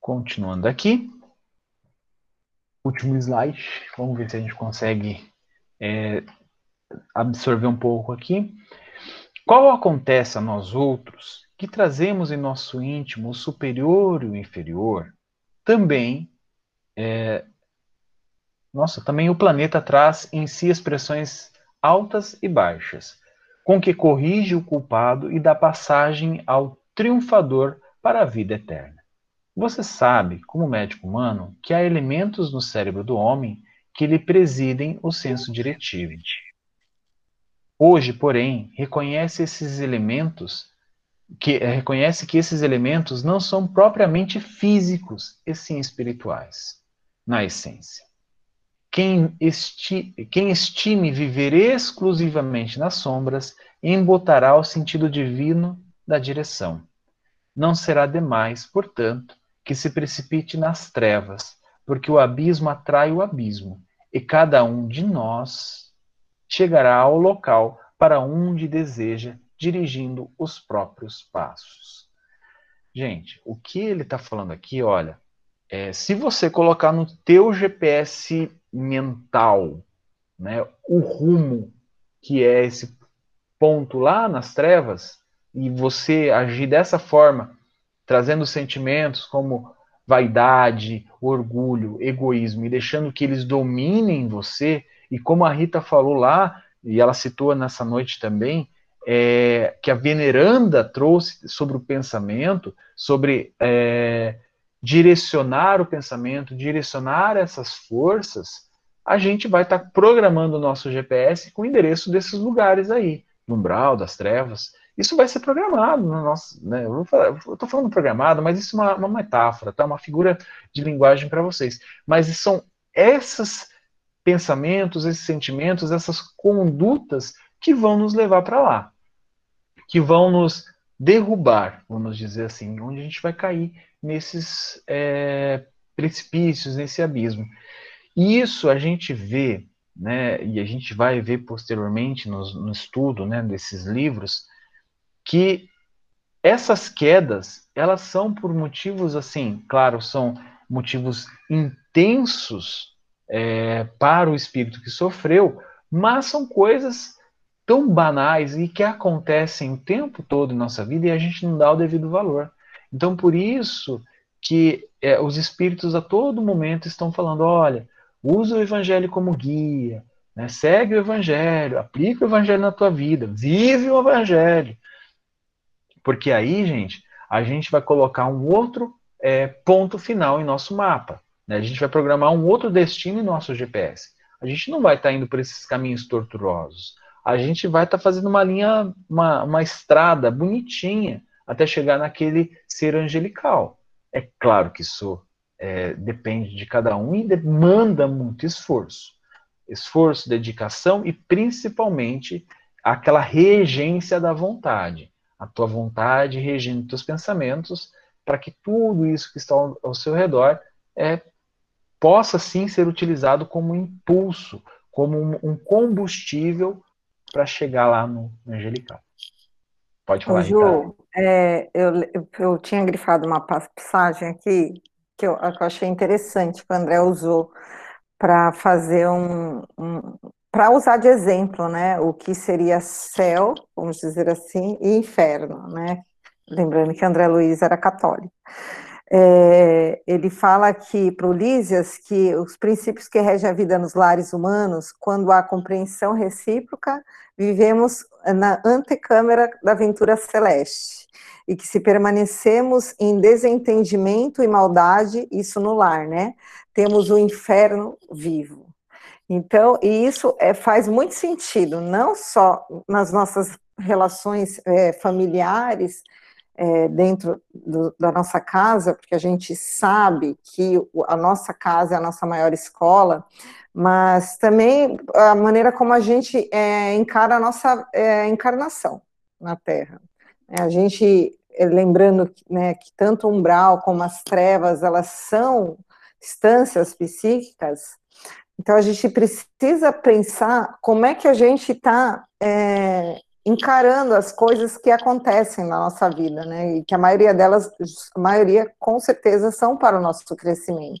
Continuando aqui, último slide, vamos ver se a gente consegue é, absorver um pouco aqui. Qual acontece a nós outros que trazemos em nosso íntimo o superior e o inferior? Também, é, nossa, também o planeta traz em si expressões altas e baixas, com que corrige o culpado e dá passagem ao triunfador para a vida eterna. Você sabe, como médico humano, que há elementos no cérebro do homem que lhe presidem o senso diretivo. Hoje, porém, reconhece esses elementos que eh, reconhece que esses elementos não são propriamente físicos, e sim espirituais, na essência. Quem, esti quem estime viver exclusivamente nas sombras embotará o sentido divino da direção. Não será demais, portanto, que se precipite nas trevas, porque o abismo atrai o abismo, e cada um de nós chegará ao local para onde deseja, dirigindo os próprios passos. Gente, o que ele está falando aqui, olha, é, se você colocar no teu GPS mental, né, o rumo que é esse ponto lá nas trevas, e você agir dessa forma, trazendo sentimentos como vaidade, orgulho, egoísmo, e deixando que eles dominem você, e como a Rita falou lá, e ela citou nessa noite também, é, que a veneranda trouxe sobre o pensamento, sobre é, direcionar o pensamento, direcionar essas forças, a gente vai estar tá programando o nosso GPS com o endereço desses lugares aí, no umbral, das trevas. Isso vai ser programado no nosso. Né, eu estou falando programado, mas isso é uma, uma metáfora, tá? uma figura de linguagem para vocês. Mas são essas pensamentos, esses sentimentos, essas condutas que vão nos levar para lá, que vão nos derrubar, vamos dizer assim, onde a gente vai cair nesses é, precipícios, nesse abismo. E isso a gente vê, né, e a gente vai ver posteriormente no, no estudo né, desses livros, que essas quedas, elas são por motivos assim, claro, são motivos intensos é, para o espírito que sofreu, mas são coisas tão banais e que acontecem o tempo todo em nossa vida e a gente não dá o devido valor. Então, por isso que é, os espíritos a todo momento estão falando: olha, usa o evangelho como guia, né, segue o evangelho, aplica o evangelho na tua vida, vive o evangelho. Porque aí, gente, a gente vai colocar um outro é, ponto final em nosso mapa. Né? A gente vai programar um outro destino em nosso GPS. A gente não vai estar tá indo por esses caminhos tortuosos. A gente vai estar tá fazendo uma linha, uma, uma estrada bonitinha até chegar naquele ser angelical. É claro que isso é, depende de cada um e demanda muito esforço. Esforço, dedicação e principalmente aquela regência da vontade. A tua vontade regendo teus pensamentos para que tudo isso que está ao, ao seu redor é, possa sim ser utilizado como impulso, como um, combustível para chegar lá no, no, angelical. Pode falar, Ju, é, eu, eu tinha grifado uma passagem aqui que eu, que eu achei interessante que o André usou para fazer um, um para usar de exemplo, né, o que seria céu, vamos dizer assim, e inferno, né? Lembrando que André Luiz era católico. É, ele fala aqui para o Lísias que os princípios que regem a vida nos lares humanos, quando há compreensão recíproca, vivemos na antecâmara da aventura celeste e que se permanecemos em desentendimento e maldade, isso no lar, né? Temos o inferno vivo. Então, e isso é, faz muito sentido, não só nas nossas relações é, familiares, é, dentro do, da nossa casa, porque a gente sabe que a nossa casa é a nossa maior escola, mas também a maneira como a gente é, encara a nossa é, encarnação na Terra. É, a gente, é, lembrando né, que tanto o umbral como as trevas, elas são instâncias psíquicas, então a gente precisa pensar como é que a gente está é, encarando as coisas que acontecem na nossa vida, né? E que a maioria delas, a maioria com certeza são para o nosso crescimento.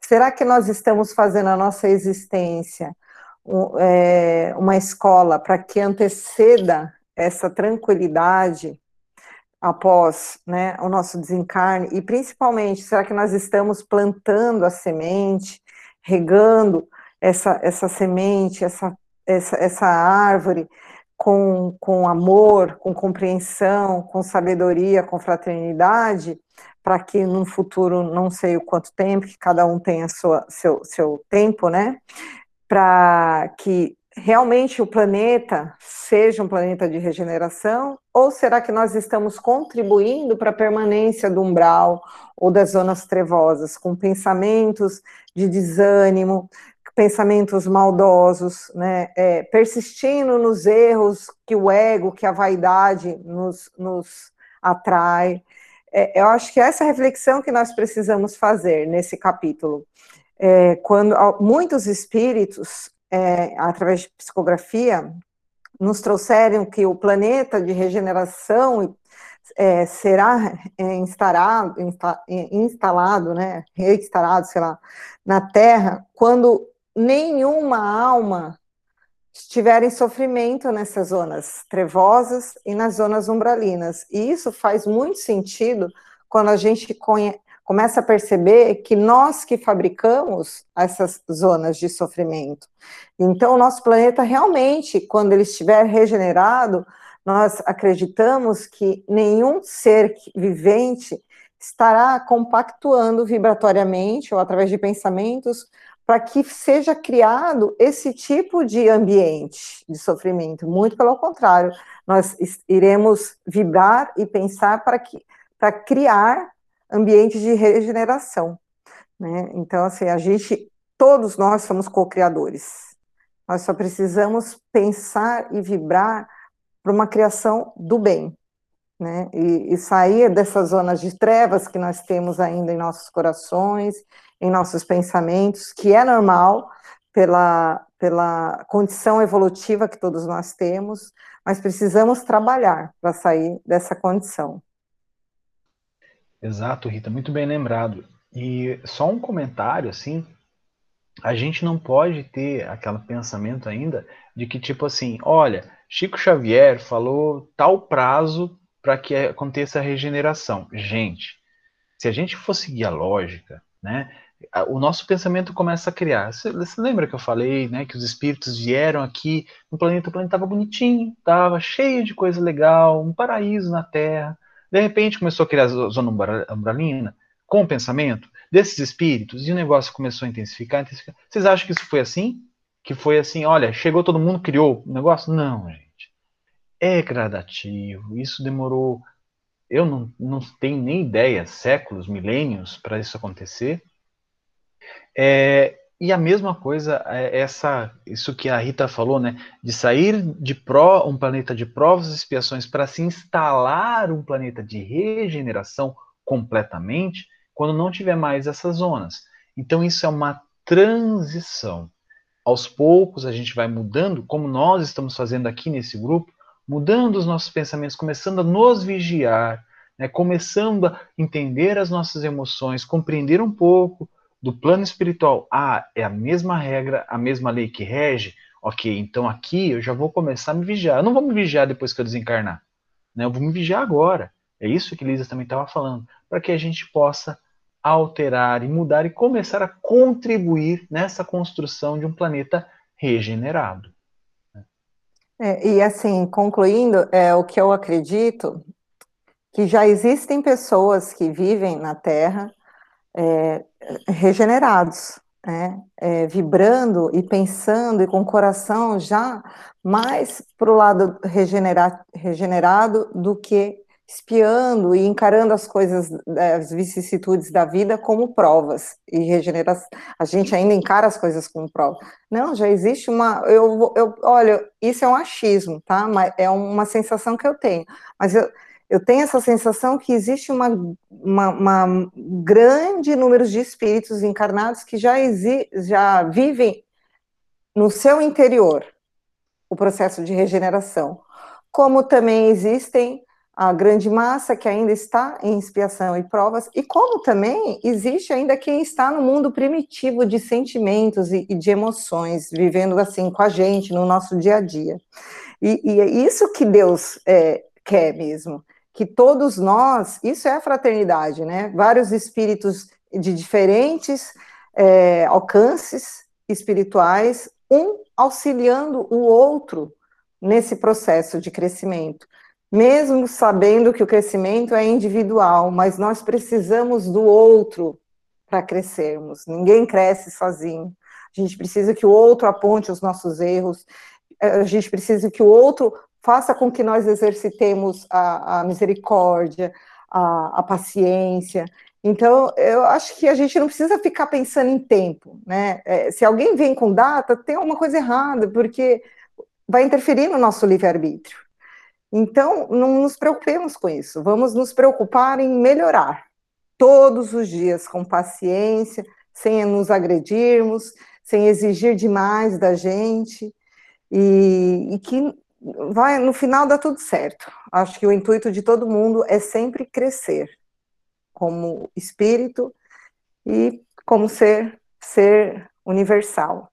Será que nós estamos fazendo a nossa existência é, uma escola para que anteceda essa tranquilidade após né, o nosso desencarne? E principalmente, será que nós estamos plantando a semente, regando essa, essa semente, essa, essa, essa árvore? Com, com amor, com compreensão, com sabedoria, com fraternidade, para que num futuro, não sei o quanto tempo, que cada um tenha sua, seu, seu tempo, né? Para que realmente o planeta seja um planeta de regeneração? Ou será que nós estamos contribuindo para a permanência do umbral ou das zonas trevosas, com pensamentos de desânimo, pensamentos maldosos, né, é, persistindo nos erros que o ego, que a vaidade nos, nos atrai. É, eu acho que essa reflexão que nós precisamos fazer nesse capítulo. É, quando muitos espíritos, é, através de psicografia, nos trouxeram que o planeta de regeneração é, será é, instalado, instalado, né, reinstalado, sei lá, na Terra, quando nenhuma alma estiver em sofrimento nessas zonas trevosas e nas zonas umbralinas. E isso faz muito sentido quando a gente conhe... começa a perceber que nós que fabricamos essas zonas de sofrimento. Então, o nosso planeta realmente, quando ele estiver regenerado, nós acreditamos que nenhum ser vivente estará compactuando vibratoriamente ou através de pensamentos para que seja criado esse tipo de ambiente de sofrimento. Muito pelo contrário, nós iremos vibrar e pensar para que para criar ambientes de regeneração. Né? Então, assim, a gente, todos nós somos co-criadores. Nós só precisamos pensar e vibrar para uma criação do bem. Né? E, e sair dessas zonas de trevas que nós temos ainda em nossos corações, em nossos pensamentos, que é normal pela, pela condição evolutiva que todos nós temos, mas precisamos trabalhar para sair dessa condição. Exato, Rita, muito bem lembrado. E só um comentário, assim, a gente não pode ter aquele pensamento ainda de que, tipo assim, olha, Chico Xavier falou tal prazo para que aconteça a regeneração. Gente, se a gente for seguir a lógica, né, o nosso pensamento começa a criar. Você, você, lembra que eu falei, né, que os espíritos vieram aqui no planeta, o planeta estava bonitinho, estava cheio de coisa legal, um paraíso na Terra. De repente começou a criar a zona umbralina com o pensamento desses espíritos e o negócio começou a intensificar, intensificar. Vocês acham que isso foi assim? Que foi assim, olha, chegou todo mundo, criou o negócio? Não, gente. É gradativo. Isso demorou, eu não, não tenho nem ideia, séculos, milênios para isso acontecer. É, e a mesma coisa, é essa, isso que a Rita falou, né, de sair de pró, um planeta de provas e expiações para se instalar um planeta de regeneração completamente, quando não tiver mais essas zonas. Então isso é uma transição. Aos poucos a gente vai mudando, como nós estamos fazendo aqui nesse grupo, mudando os nossos pensamentos, começando a nos vigiar, né, começando a entender as nossas emoções, compreender um pouco do plano espiritual. Ah, é a mesma regra, a mesma lei que rege. Ok, então aqui eu já vou começar a me vigiar. Eu não vou me vigiar depois que eu desencarnar. Né? Eu vou me vigiar agora. É isso que Lisa também estava falando. Para que a gente possa alterar e mudar e começar a contribuir nessa construção de um planeta regenerado. É, e assim, concluindo, é, o que eu acredito que já existem pessoas que vivem na Terra é, regenerados, né, é, vibrando e pensando e com o coração já mais para o lado regenera, regenerado do que espiando e encarando as coisas, as vicissitudes da vida como provas e regenera a gente ainda encara as coisas como provas. Não, já existe uma, eu, eu, olha, isso é um achismo, tá? Mas é uma sensação que eu tenho. Mas eu, eu tenho essa sensação que existe uma, uma, uma grande número de espíritos encarnados que já, exi, já vivem no seu interior o processo de regeneração, como também existem a grande massa que ainda está em expiação e provas, e como também existe ainda quem está no mundo primitivo de sentimentos e, e de emoções, vivendo assim com a gente no nosso dia a dia. E, e é isso que Deus é, quer mesmo, que todos nós, isso é a fraternidade, né? Vários espíritos de diferentes é, alcances espirituais, um auxiliando o outro nesse processo de crescimento mesmo sabendo que o crescimento é individual, mas nós precisamos do outro para crescermos. Ninguém cresce sozinho. A gente precisa que o outro aponte os nossos erros, a gente precisa que o outro faça com que nós exercitemos a, a misericórdia, a, a, paciência. Então, eu acho que a gente não precisa ficar pensando em tempo, né? É, se alguém vem com data, tem alguma coisa errada, porque vai interferir no nosso livre-arbítrio. Então, não nos preocupemos com isso, vamos nos preocupar em melhorar todos os dias com paciência, sem nos agredirmos, sem exigir demais da gente, e, e que vai, no final dá tudo certo. Acho que o intuito de todo mundo é sempre crescer como espírito e como ser ser universal.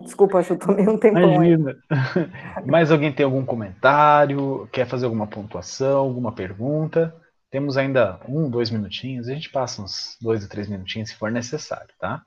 Desculpa, eu tomei um tempo. Imagina. <laughs> Mais alguém tem algum comentário? Quer fazer alguma pontuação, alguma pergunta? Temos ainda um, dois minutinhos. A gente passa uns dois ou três minutinhos se for necessário, tá?